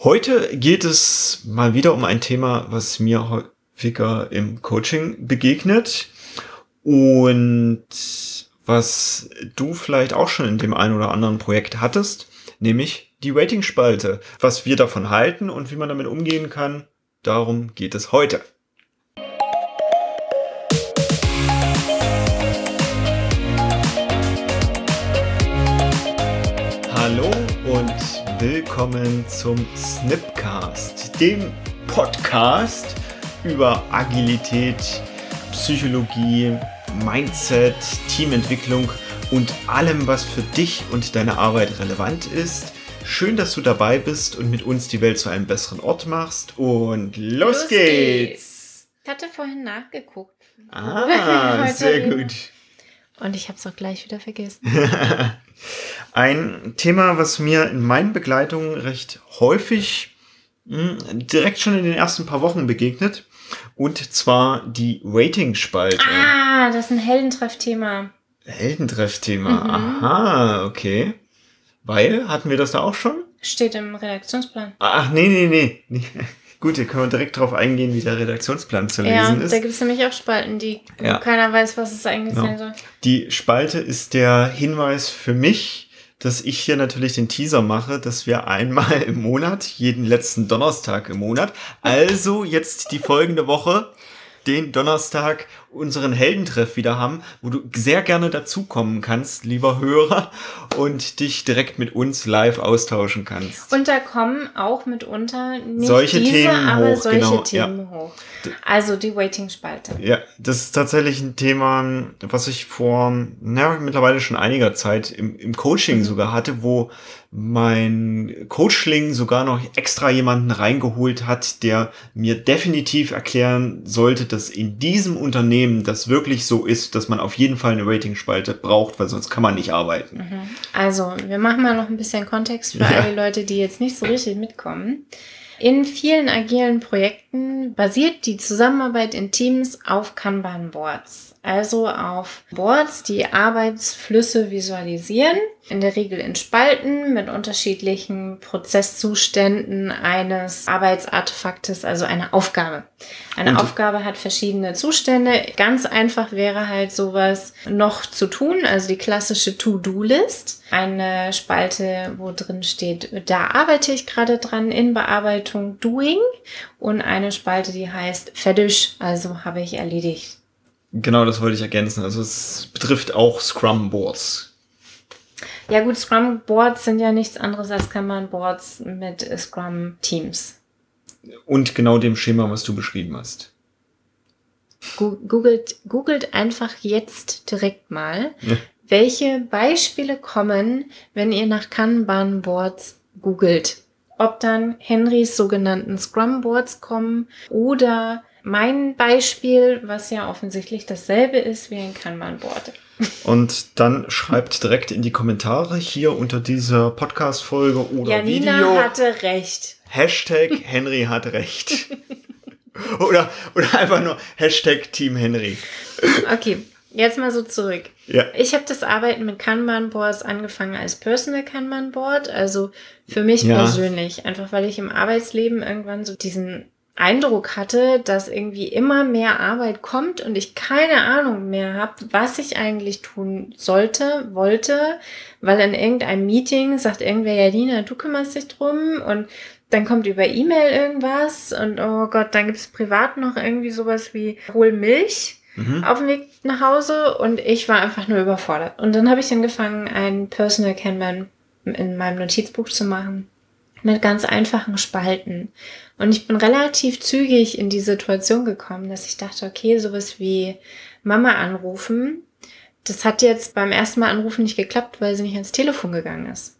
Heute geht es mal wieder um ein Thema, was mir häufiger im Coaching begegnet und was du vielleicht auch schon in dem einen oder anderen Projekt hattest, nämlich die Rating-Spalte. Was wir davon halten und wie man damit umgehen kann, darum geht es heute. Willkommen zum Snipcast, dem Podcast über Agilität, Psychologie, Mindset, Teamentwicklung und allem, was für dich und deine Arbeit relevant ist. Schön, dass du dabei bist und mit uns die Welt zu einem besseren Ort machst. Und los, los geht's. geht's! Ich hatte vorhin nachgeguckt. Ah, sehr gut. Und ich habe es auch gleich wieder vergessen. Ein Thema, was mir in meinen Begleitungen recht häufig mh, hm, direkt schon in den ersten paar Wochen begegnet. Und zwar die Rating-Spalte. Ah, das ist ein Heldentreffthema. Heldentreffthema, mhm. aha, okay. Weil, hatten wir das da auch schon? Steht im Redaktionsplan. Ach, nee, nee, nee. nee. Gut, hier können wir direkt drauf eingehen, wie der Redaktionsplan zu lesen ja, ist. Ja, da gibt es nämlich auch Spalten, die ja. keiner weiß, was es eigentlich genau. sein soll. Die Spalte ist der Hinweis für mich, dass ich hier natürlich den Teaser mache, dass wir einmal im Monat, jeden letzten Donnerstag im Monat, also jetzt die folgende Woche, den Donnerstag unseren Heldentreff wieder haben, wo du sehr gerne dazukommen kannst, lieber Hörer, und dich direkt mit uns live austauschen kannst. Und da kommen auch mitunter nicht solche diese, Themen aber hoch, solche genau, Themen ja. hoch. Also die Waiting-Spalte. Ja, das ist tatsächlich ein Thema, was ich vor na, mittlerweile schon einiger Zeit im, im Coaching sogar hatte, wo mein Coachling sogar noch extra jemanden reingeholt hat, der mir definitiv erklären sollte, dass in diesem Unternehmen das wirklich so ist, dass man auf jeden Fall eine Rating-Spalte braucht, weil sonst kann man nicht arbeiten. Mhm. Also, wir machen mal noch ein bisschen Kontext für ja. alle Leute, die jetzt nicht so richtig mitkommen. In vielen agilen Projekten basiert die Zusammenarbeit in Teams auf Kanban-Boards, also auf Boards, die Arbeitsflüsse visualisieren, in der Regel in Spalten mit unterschiedlichen Prozesszuständen eines Arbeitsartefaktes, also eine Aufgabe. Eine Und Aufgabe hat verschiedene Zustände. Ganz einfach wäre halt sowas noch zu tun, also die klassische To-Do-List. Eine Spalte, wo drin steht, da arbeite ich gerade dran in Bearbeitung Doing. Und eine Spalte, die heißt fertig, also habe ich erledigt. Genau, das wollte ich ergänzen. Also es betrifft auch Scrum-Boards. Ja gut, Scrum-Boards sind ja nichts anderes als Kanban-Boards mit Scrum-Teams. Und genau dem Schema, was du beschrieben hast. Googelt, googelt einfach jetzt direkt mal, ja. welche Beispiele kommen, wenn ihr nach Kanban-Boards googelt. Ob dann Henrys sogenannten Scrum-Boards kommen oder mein Beispiel, was ja offensichtlich dasselbe ist wie ein Kanban-Board. Und dann schreibt direkt in die Kommentare hier unter dieser Podcast-Folge oder Janina Video. hatte recht. Hashtag Henry hat recht. oder, oder einfach nur Hashtag Team Henry. Okay, jetzt mal so zurück. Ja. Ich habe das Arbeiten mit Kanban-Boards angefangen als Personal Kanban-Board, also für mich ja. persönlich, einfach weil ich im Arbeitsleben irgendwann so diesen Eindruck hatte, dass irgendwie immer mehr Arbeit kommt und ich keine Ahnung mehr habe, was ich eigentlich tun sollte, wollte, weil in irgendeinem Meeting sagt irgendwer, ja, Dina, du kümmerst dich drum und dann kommt über E-Mail irgendwas und oh Gott, dann gibt es privat noch irgendwie sowas wie hol Milch mhm. auf dem Weg nach Hause und ich war einfach nur überfordert. Und dann habe ich angefangen, ein Personal Kanban in meinem Notizbuch zu machen mit ganz einfachen Spalten. Und ich bin relativ zügig in die Situation gekommen, dass ich dachte, okay, sowas wie Mama anrufen, das hat jetzt beim ersten Mal anrufen nicht geklappt, weil sie nicht ans Telefon gegangen ist.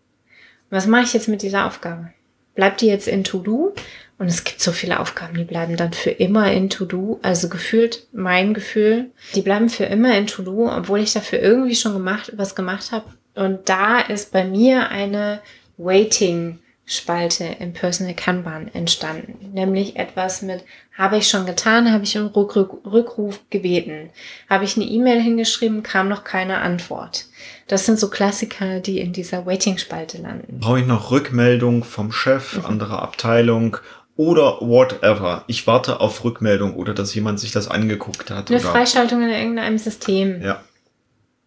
was mache ich jetzt mit dieser Aufgabe? Bleibt die jetzt in To-Do? Und es gibt so viele Aufgaben, die bleiben dann für immer in To-Do. Also gefühlt mein Gefühl, die bleiben für immer in To-Do, obwohl ich dafür irgendwie schon gemacht, was gemacht habe. Und da ist bei mir eine Waiting Spalte im Personal Kanban entstanden. Nämlich etwas mit, habe ich schon getan, habe ich um Rückruf gebeten, habe ich eine E-Mail hingeschrieben, kam noch keine Antwort. Das sind so Klassiker, die in dieser Waiting-Spalte landen. Brauche ich noch Rückmeldung vom Chef, mhm. anderer Abteilung oder whatever. Ich warte auf Rückmeldung oder dass jemand sich das angeguckt hat. Eine Freischaltung in irgendeinem System. Ja.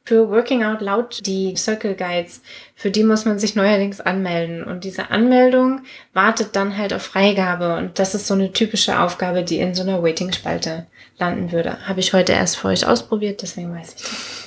Für Working Out Loud, die Circle Guides, für die muss man sich neuerdings anmelden. Und diese Anmeldung wartet dann halt auf Freigabe. Und das ist so eine typische Aufgabe, die in so einer Waiting-Spalte landen würde. Habe ich heute erst für euch ausprobiert, deswegen weiß ich das.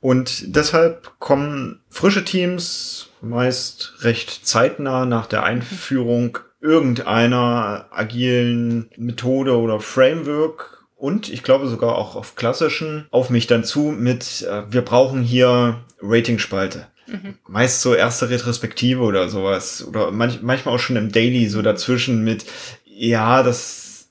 Und deshalb kommen frische Teams meist recht zeitnah nach der Einführung irgendeiner agilen Methode oder Framework und ich glaube sogar auch auf klassischen auf mich dann zu mit, äh, wir brauchen hier Ratingspalte. Mhm. Meist so erste Retrospektive oder sowas. Oder manch, manchmal auch schon im Daily so dazwischen mit, ja, das.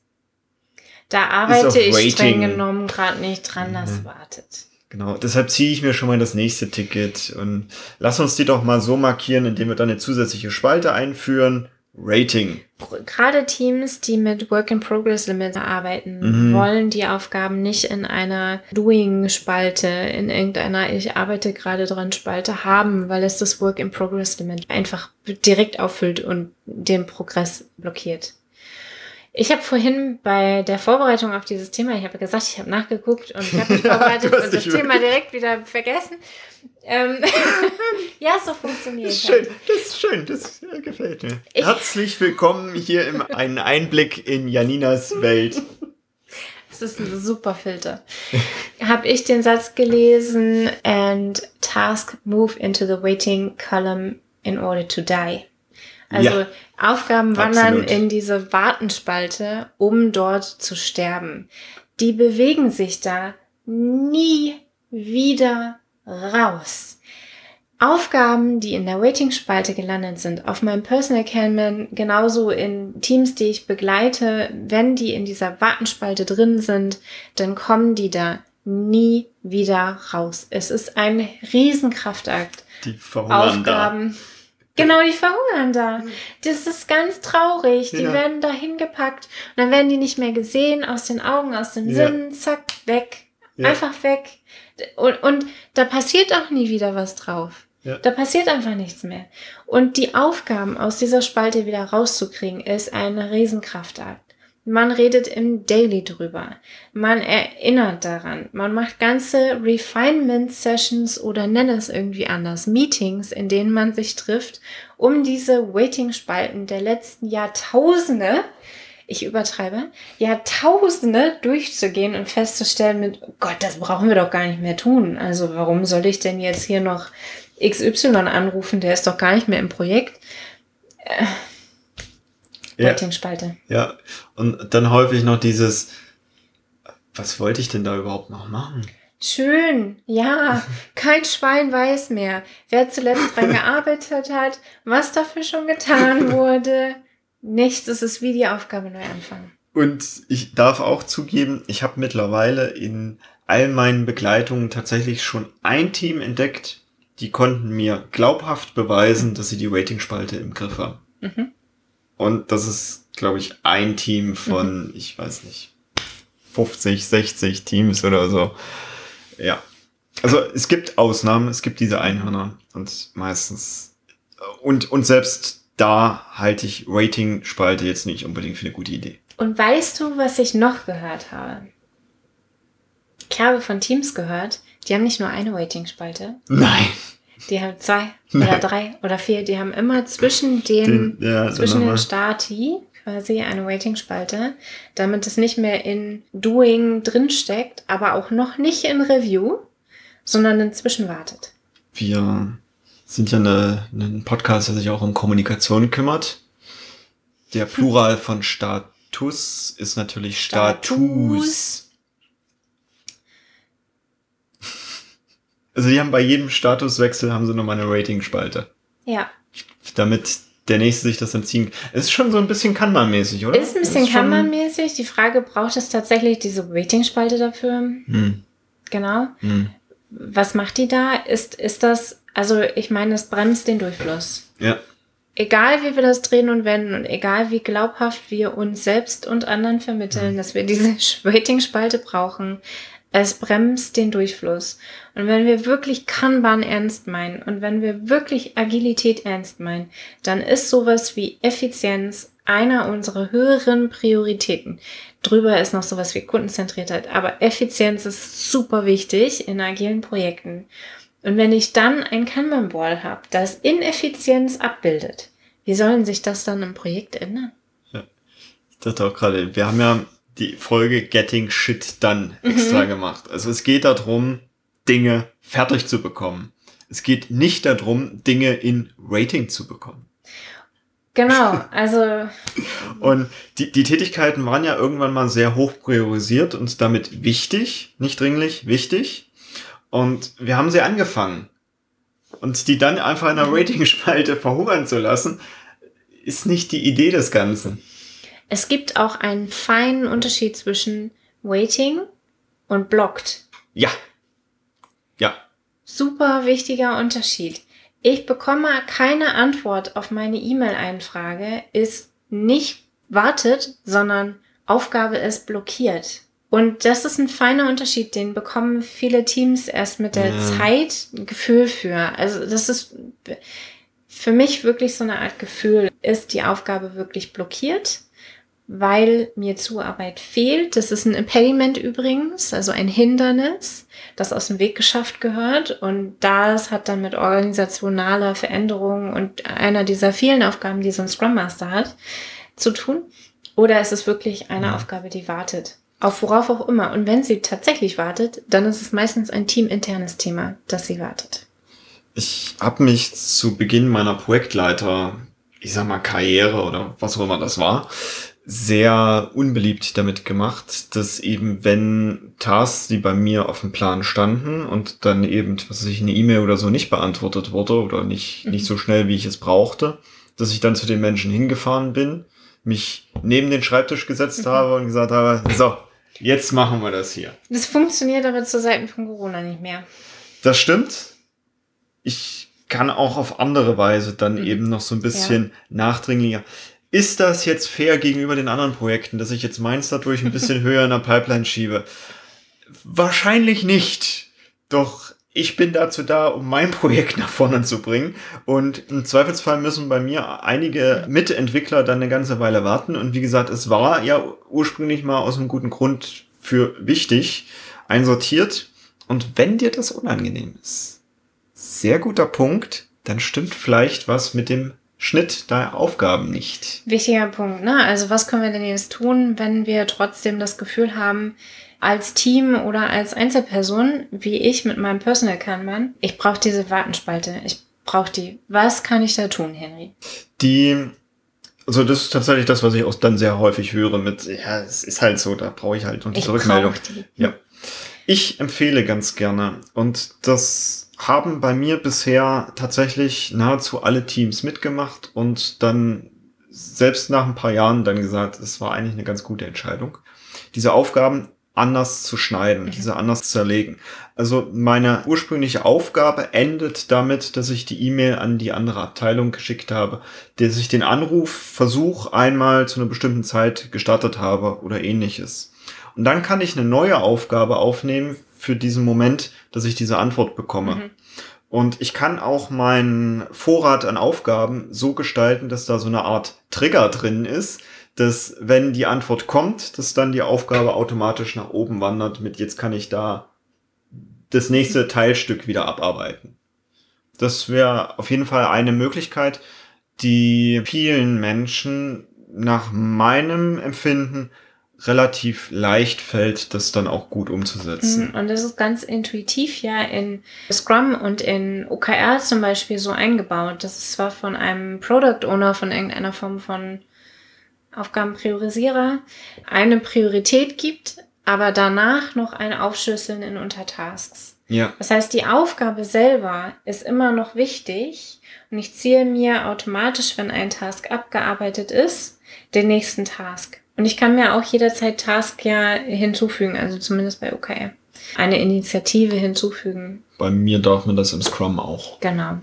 Da arbeite ich Rating. streng genommen gerade nicht dran, das mhm. wartet. Genau, deshalb ziehe ich mir schon mal das nächste Ticket und lass uns die doch mal so markieren, indem wir dann eine zusätzliche Spalte einführen. Rating. Gerade Teams, die mit Work-in-Progress-Limits arbeiten, mhm. wollen die Aufgaben nicht in einer Doing-Spalte, in irgendeiner Ich arbeite gerade dran Spalte haben, weil es das Work-in-Progress-Limit einfach direkt auffüllt und den Progress blockiert. Ich habe vorhin bei der Vorbereitung auf dieses Thema, ich habe gesagt, ich habe nachgeguckt und ich habe mich vorbereitet und das Thema direkt wieder vergessen. Ähm, ja, so funktioniert das ist schön, das ist schön, das gefällt mir. Ich Herzlich willkommen hier im einen Einblick in Janinas Welt. Das ist ein super Filter. habe ich den Satz gelesen and task move into the waiting column in order to die. Also ja, Aufgaben wandern absolut. in diese Wartenspalte, um dort zu sterben. Die bewegen sich da nie wieder raus. Aufgaben, die in der Waiting-Spalte gelandet sind, auf meinem Personal Canman, genauso in Teams, die ich begleite, wenn die in dieser Wartenspalte drin sind, dann kommen die da nie wieder raus. Es ist ein Riesenkraftakt. Die Aufgaben. Da Genau, die verhungern da. Das ist ganz traurig. Die ja. werden da hingepackt und dann werden die nicht mehr gesehen, aus den Augen, aus den ja. Sinnen, zack, weg. Ja. Einfach weg. Und, und da passiert auch nie wieder was drauf. Ja. Da passiert einfach nichts mehr. Und die Aufgaben aus dieser Spalte wieder rauszukriegen, ist ein Riesenkraftakt. Man redet im Daily drüber. Man erinnert daran. Man macht ganze Refinement-Sessions oder nenn es irgendwie anders. Meetings, in denen man sich trifft, um diese Waiting-Spalten der letzten Jahrtausende, ich übertreibe, Jahrtausende durchzugehen und festzustellen mit, oh Gott, das brauchen wir doch gar nicht mehr tun. Also warum soll ich denn jetzt hier noch XY anrufen? Der ist doch gar nicht mehr im Projekt. Äh, Rating-Spalte. Ja, und dann häufig noch dieses, was wollte ich denn da überhaupt noch machen? Schön, ja. Kein Schwein weiß mehr, wer zuletzt dran gearbeitet hat, was dafür schon getan wurde. Nichts, es ist wie die Aufgabe neu anfangen. Und ich darf auch zugeben, ich habe mittlerweile in all meinen Begleitungen tatsächlich schon ein Team entdeckt, die konnten mir glaubhaft beweisen, dass sie die Rating-Spalte im Griff haben. Mhm. Und das ist, glaube ich, ein Team von, mhm. ich weiß nicht, 50, 60 Teams oder so. Ja. Also es gibt Ausnahmen, es gibt diese Einhörner und meistens und, und selbst da halte ich Rating-Spalte jetzt nicht unbedingt für eine gute Idee. Und weißt du, was ich noch gehört habe? Ich habe von Teams gehört, die haben nicht nur eine Rating-Spalte. Nein. Die haben zwei Nein. oder drei oder vier. Die haben immer zwischen den, den ja, zwischen den Stati quasi eine Waiting-Spalte, damit es nicht mehr in Doing drinsteckt, aber auch noch nicht in Review, sondern inzwischen wartet. Wir sind ja eine, ein Podcast, der sich auch um Kommunikation kümmert. Der Plural von Status ist natürlich Status. Status. Also die haben bei jedem Statuswechsel haben sie nochmal eine Rating-Spalte. Ja. Damit der nächste sich das entziehen. Ist schon so ein bisschen Kanban-mäßig, oder? Ist ein bisschen Kanban-mäßig. Die Frage, braucht es tatsächlich diese Rating-Spalte dafür? Hm. Genau. Hm. Was macht die da? Ist, ist das, also ich meine, es bremst den Durchfluss. Ja. egal wie wir das drehen und wenden und egal wie glaubhaft wir uns selbst und anderen vermitteln, mhm. dass wir diese Rating-Spalte brauchen, es bremst den Durchfluss. Und wenn wir wirklich Kanban ernst meinen und wenn wir wirklich Agilität ernst meinen, dann ist sowas wie Effizienz einer unserer höheren Prioritäten. Drüber ist noch sowas wie Kundenzentriertheit, aber Effizienz ist super wichtig in agilen Projekten. Und wenn ich dann ein Kanban-Board habe, das Ineffizienz abbildet, wie sollen sich das dann im Projekt ändern? Ja. Ich dachte auch gerade, wir haben ja die Folge Getting Shit Done extra mhm. gemacht. Also es geht darum, Dinge fertig zu bekommen. Es geht nicht darum, Dinge in Rating zu bekommen. Genau, also. und die, die Tätigkeiten waren ja irgendwann mal sehr hoch priorisiert und damit wichtig, nicht dringlich, wichtig. Und wir haben sie angefangen. Und die dann einfach in der mhm. Rating-Spalte verhungern zu lassen, ist nicht die Idee des Ganzen. Es gibt auch einen feinen Unterschied zwischen waiting und blocked. Ja. Ja. Super wichtiger Unterschied. Ich bekomme keine Antwort auf meine E-Mail-Einfrage, ist nicht wartet, sondern Aufgabe ist blockiert. Und das ist ein feiner Unterschied, den bekommen viele Teams erst mit der ja. Zeit ein Gefühl für. Also das ist für mich wirklich so eine Art Gefühl. Ist die Aufgabe wirklich blockiert? Weil mir Zuarbeit fehlt. Das ist ein Impediment übrigens, also ein Hindernis, das aus dem Weg geschafft gehört. Und das hat dann mit organisationaler Veränderung und einer dieser vielen Aufgaben, die so ein Scrum Master hat, zu tun. Oder ist es wirklich eine ja. Aufgabe, die wartet? Auf worauf auch immer. Und wenn sie tatsächlich wartet, dann ist es meistens ein teaminternes Thema, dass sie wartet. Ich habe mich zu Beginn meiner Projektleiter, ich sag mal Karriere oder was auch immer das war, sehr unbeliebt damit gemacht, dass eben wenn Tasks, die bei mir auf dem Plan standen und dann eben, was weiß ich, eine E-Mail oder so nicht beantwortet wurde oder nicht, mhm. nicht so schnell, wie ich es brauchte, dass ich dann zu den Menschen hingefahren bin, mich neben den Schreibtisch gesetzt mhm. habe und gesagt habe, so, jetzt machen wir das hier. Das funktioniert aber zu Seiten von Corona nicht mehr. Das stimmt. Ich kann auch auf andere Weise dann mhm. eben noch so ein bisschen ja. nachdringlicher ist das jetzt fair gegenüber den anderen Projekten, dass ich jetzt meins dadurch ein bisschen höher in der Pipeline schiebe? Wahrscheinlich nicht. Doch ich bin dazu da, um mein Projekt nach vorne zu bringen. Und im Zweifelsfall müssen bei mir einige Mitentwickler dann eine ganze Weile warten. Und wie gesagt, es war ja ursprünglich mal aus einem guten Grund für wichtig einsortiert. Und wenn dir das unangenehm ist, sehr guter Punkt, dann stimmt vielleicht was mit dem Schnitt der Aufgaben nicht. Wichtiger Punkt, ne? Also was können wir denn jetzt tun, wenn wir trotzdem das Gefühl haben, als Team oder als Einzelperson, wie ich mit meinem Personal Kanban, ich brauche diese Wartenspalte. Ich brauche die. Was kann ich da tun, Henry? Die also das ist tatsächlich das, was ich auch dann sehr häufig höre mit, ja, es ist halt so, da brauche ich halt noch diese ich Rückmeldung. Die. Ja. Ich empfehle ganz gerne und das haben bei mir bisher tatsächlich nahezu alle Teams mitgemacht und dann selbst nach ein paar Jahren dann gesagt, es war eigentlich eine ganz gute Entscheidung, diese Aufgaben anders zu schneiden, mhm. diese anders zu zerlegen. Also meine ursprüngliche Aufgabe endet damit, dass ich die E-Mail an die andere Abteilung geschickt habe, dass ich den Anrufversuch einmal zu einer bestimmten Zeit gestartet habe oder ähnliches. Und dann kann ich eine neue Aufgabe aufnehmen für diesen Moment, dass ich diese Antwort bekomme. Mhm. Und ich kann auch meinen Vorrat an Aufgaben so gestalten, dass da so eine Art Trigger drin ist, dass wenn die Antwort kommt, dass dann die Aufgabe automatisch nach oben wandert mit jetzt kann ich da das nächste Teilstück wieder abarbeiten. Das wäre auf jeden Fall eine Möglichkeit, die vielen Menschen nach meinem Empfinden relativ leicht fällt, das dann auch gut umzusetzen. Mhm, und das ist ganz intuitiv ja in Scrum und in OKR zum Beispiel so eingebaut. Das ist zwar von einem Product Owner, von irgendeiner Form von Aufgabenpriorisierer eine Priorität gibt, aber danach noch ein Aufschlüsseln in Untertasks. Ja. Das heißt, die Aufgabe selber ist immer noch wichtig und ich ziehe mir automatisch, wenn ein Task abgearbeitet ist, den nächsten Task. Und ich kann mir auch jederzeit Task ja hinzufügen, also zumindest bei OKR. Eine Initiative hinzufügen. Bei mir darf man das im Scrum auch. Genau.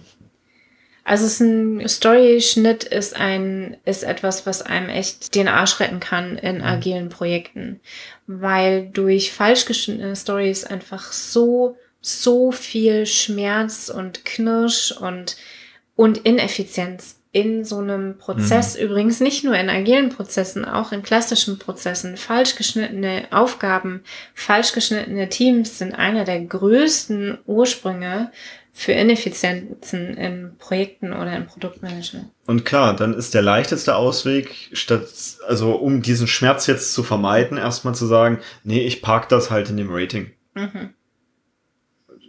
Also es ist ein Story-Schnitt ist ein, ist etwas, was einem echt den Arsch retten kann in mhm. agilen Projekten. Weil durch falsch geschnittene Stories einfach so, so viel Schmerz und Knirsch und, und Ineffizienz in so einem Prozess, mhm. übrigens nicht nur in agilen Prozessen, auch in klassischen Prozessen, falsch geschnittene Aufgaben, falsch geschnittene Teams sind einer der größten Ursprünge für Ineffizienzen in Projekten oder im Produktmanagement. Und klar, dann ist der leichteste Ausweg, statt, also um diesen Schmerz jetzt zu vermeiden, erstmal zu sagen, nee, ich park das halt in dem Rating. Mhm.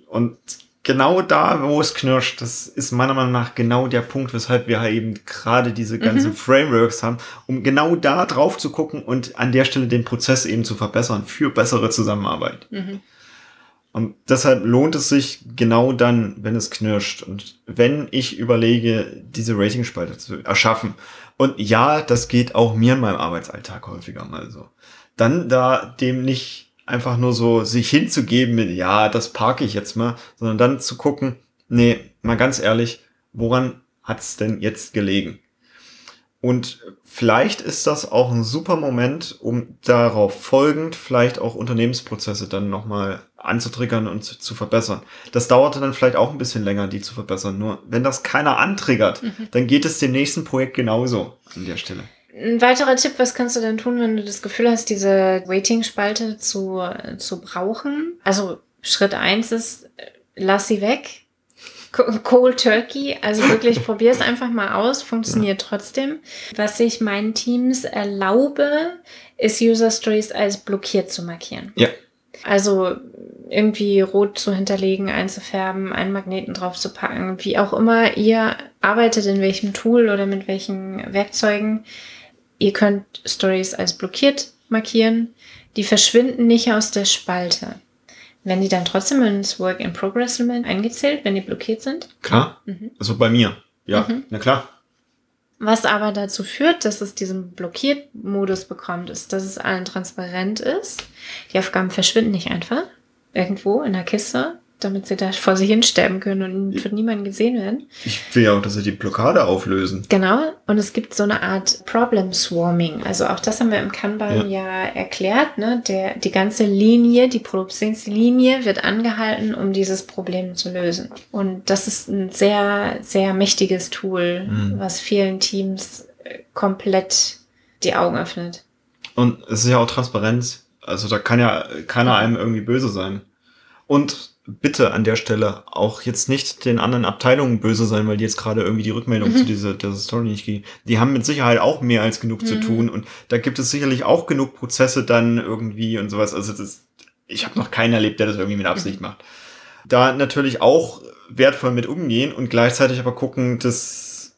Und genau da, wo es knirscht, das ist meiner Meinung nach genau der Punkt, weshalb wir halt eben gerade diese ganzen mhm. Frameworks haben, um genau da drauf zu gucken und an der Stelle den Prozess eben zu verbessern für bessere Zusammenarbeit. Mhm. Und deshalb lohnt es sich genau dann, wenn es knirscht. Und wenn ich überlege, diese Ratingspalte zu erschaffen. Und ja, das geht auch mir in meinem Arbeitsalltag häufiger mal so. Dann da dem nicht einfach nur so sich hinzugeben mit, ja, das parke ich jetzt mal, sondern dann zu gucken, nee, mal ganz ehrlich, woran hat's denn jetzt gelegen? Und vielleicht ist das auch ein super Moment, um darauf folgend vielleicht auch Unternehmensprozesse dann nochmal anzutriggern und zu, zu, verbessern. Das dauerte dann vielleicht auch ein bisschen länger, die zu verbessern. Nur wenn das keiner antriggert, mhm. dann geht es dem nächsten Projekt genauso an der Stelle. Ein weiterer Tipp, was kannst du denn tun, wenn du das Gefühl hast, diese Waiting-Spalte zu, zu brauchen? Also Schritt eins ist, lass sie weg. Cold Turkey, also wirklich probier es einfach mal aus, funktioniert ja. trotzdem. Was ich meinen Teams erlaube, ist User Stories als blockiert zu markieren. Ja. Also irgendwie rot zu hinterlegen, einzufärben, einen Magneten drauf zu packen, wie auch immer ihr arbeitet, in welchem Tool oder mit welchen Werkzeugen. Ihr könnt Stories als blockiert markieren. Die verschwinden nicht aus der Spalte. Wenn die dann trotzdem ins Work in Progress eingezählt, wenn die blockiert sind? Klar. Mhm. Also bei mir. Ja, mhm. na klar. Was aber dazu führt, dass es diesen Blockiert-Modus bekommt, ist, dass es allen transparent ist. Die Aufgaben verschwinden nicht einfach irgendwo in der Kiste, damit sie da vor sich hin sterben können und von niemandem gesehen werden. Ich will ja auch, dass sie die Blockade auflösen. Genau. Und es gibt so eine Art Problem Swarming. Also auch das haben wir im Kanban ja, ja erklärt. Ne? Der, die ganze Linie, die Produktionslinie wird angehalten, um dieses Problem zu lösen. Und das ist ein sehr, sehr mächtiges Tool, mhm. was vielen Teams äh, komplett die Augen öffnet. Und es ist ja auch Transparenz. Also da kann ja keiner einem irgendwie böse sein. Und bitte an der Stelle auch jetzt nicht den anderen Abteilungen böse sein, weil die jetzt gerade irgendwie die Rückmeldung mhm. zu dieser, dieser Story nicht gehen. Die haben mit Sicherheit auch mehr als genug mhm. zu tun und da gibt es sicherlich auch genug Prozesse dann irgendwie und sowas. Also das, ich habe noch keinen erlebt, der das irgendwie mit Absicht mhm. macht. Da natürlich auch wertvoll mit umgehen und gleichzeitig aber gucken, dass,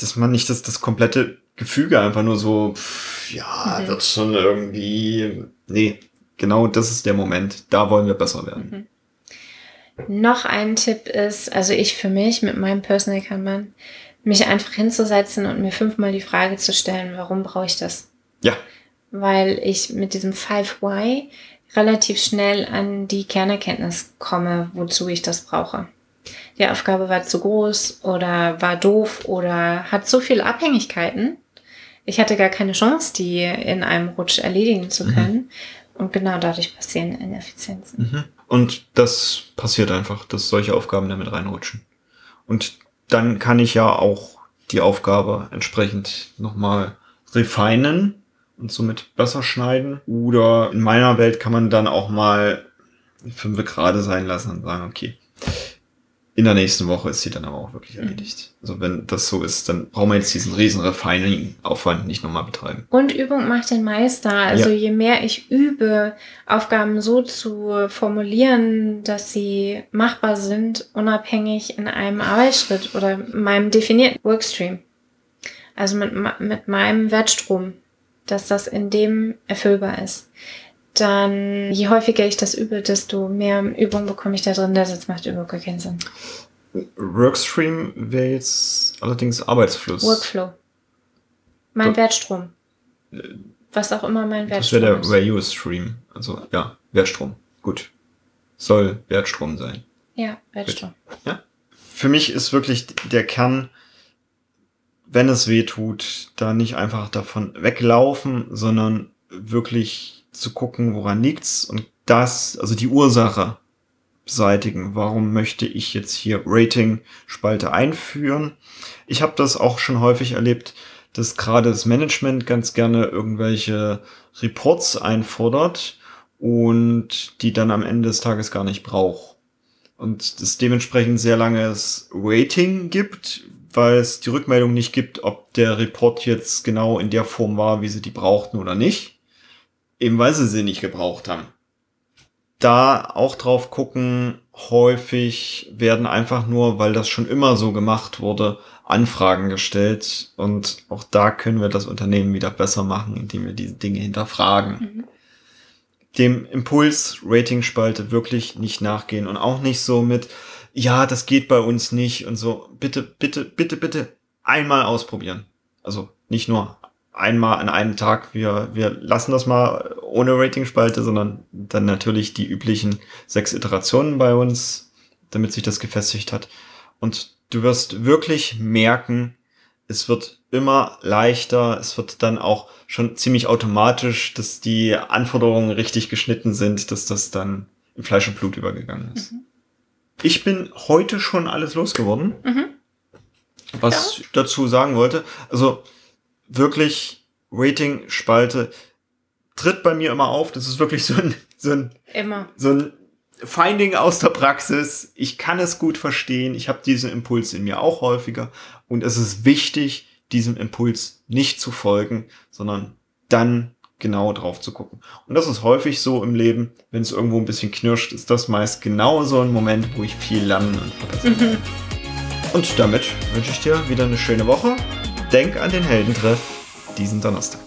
dass man nicht das, das komplette Gefüge einfach nur so, pff, ja, mhm. wird schon irgendwie, nee, genau das ist der Moment. Da wollen wir besser werden. Noch ein Tipp ist, also ich für mich mit meinem Personal kann man mich einfach hinzusetzen und mir fünfmal die Frage zu stellen, warum brauche ich das? Ja. Weil ich mit diesem 5Y relativ schnell an die Kernerkenntnis komme, wozu ich das brauche. Die Aufgabe war zu groß oder war doof oder hat so viele Abhängigkeiten. Ich hatte gar keine Chance, die in einem Rutsch erledigen zu mhm. können. Mhm. Und genau dadurch passieren Ineffizienzen. Mhm. Und das passiert einfach, dass solche Aufgaben damit reinrutschen. Und dann kann ich ja auch die Aufgabe entsprechend nochmal refinen und somit besser schneiden. Oder in meiner Welt kann man dann auch mal fünf gerade sein lassen und sagen, okay, in der nächsten Woche ist sie dann aber auch wirklich mhm. erledigt. Mhm. Also wenn das so ist, dann brauchen wir jetzt diesen riesen Refining-Aufwand nicht nochmal betreiben. Und Übung macht den Meister. Also ja. je mehr ich übe, Aufgaben so zu formulieren, dass sie machbar sind, unabhängig in einem Arbeitsschritt oder meinem definierten Workstream. Also mit, mit meinem Wertstrom, dass das in dem erfüllbar ist dann je häufiger ich das übe, desto mehr Übung bekomme ich da drin. Der Satz macht überhaupt keinen Sinn. Workstream wäre jetzt allerdings Arbeitsfluss. Workflow. Mein da, Wertstrom. Was auch immer mein Wertstrom ist. Das wäre der Value-Stream. Also ja, Wertstrom. Gut. Soll Wertstrom sein. Ja, Wertstrom. Ja. für mich ist wirklich der Kern, wenn es weh tut, da nicht einfach davon weglaufen, sondern wirklich zu gucken, woran liegt's und das, also die Ursache beseitigen. Warum möchte ich jetzt hier Rating-Spalte einführen? Ich habe das auch schon häufig erlebt, dass gerade das Management ganz gerne irgendwelche Reports einfordert und die dann am Ende des Tages gar nicht braucht. Und es dementsprechend sehr langes Rating gibt, weil es die Rückmeldung nicht gibt, ob der Report jetzt genau in der Form war, wie sie die brauchten oder nicht. Eben weil sie sie nicht gebraucht haben da auch drauf gucken, häufig werden einfach nur, weil das schon immer so gemacht wurde, Anfragen gestellt. Und auch da können wir das Unternehmen wieder besser machen, indem wir diese Dinge hinterfragen. Mhm. Dem Impuls-Rating-Spalte wirklich nicht nachgehen und auch nicht so mit, ja, das geht bei uns nicht und so. Bitte, bitte, bitte, bitte einmal ausprobieren. Also nicht nur einmal an einem Tag, wir, wir lassen das mal ohne Ratingspalte, sondern dann natürlich die üblichen sechs Iterationen bei uns, damit sich das gefestigt hat. Und du wirst wirklich merken, es wird immer leichter, es wird dann auch schon ziemlich automatisch, dass die Anforderungen richtig geschnitten sind, dass das dann in Fleisch und Blut übergegangen ist. Mhm. Ich bin heute schon alles losgeworden, mhm. was ja. ich dazu sagen wollte. Also wirklich Rating-Spalte tritt bei mir immer auf. Das ist wirklich so ein, so ein, immer. so ein Finding aus der Praxis. Ich kann es gut verstehen. Ich habe diesen Impuls in mir auch häufiger. Und es ist wichtig, diesem Impuls nicht zu folgen, sondern dann genau drauf zu gucken. Und das ist häufig so im Leben, wenn es irgendwo ein bisschen knirscht, ist das meist genau so ein Moment, wo ich viel lernen und verbessern kann. Mhm. Und damit wünsche ich dir wieder eine schöne Woche. Denk an den Heldentreff diesen Donnerstag.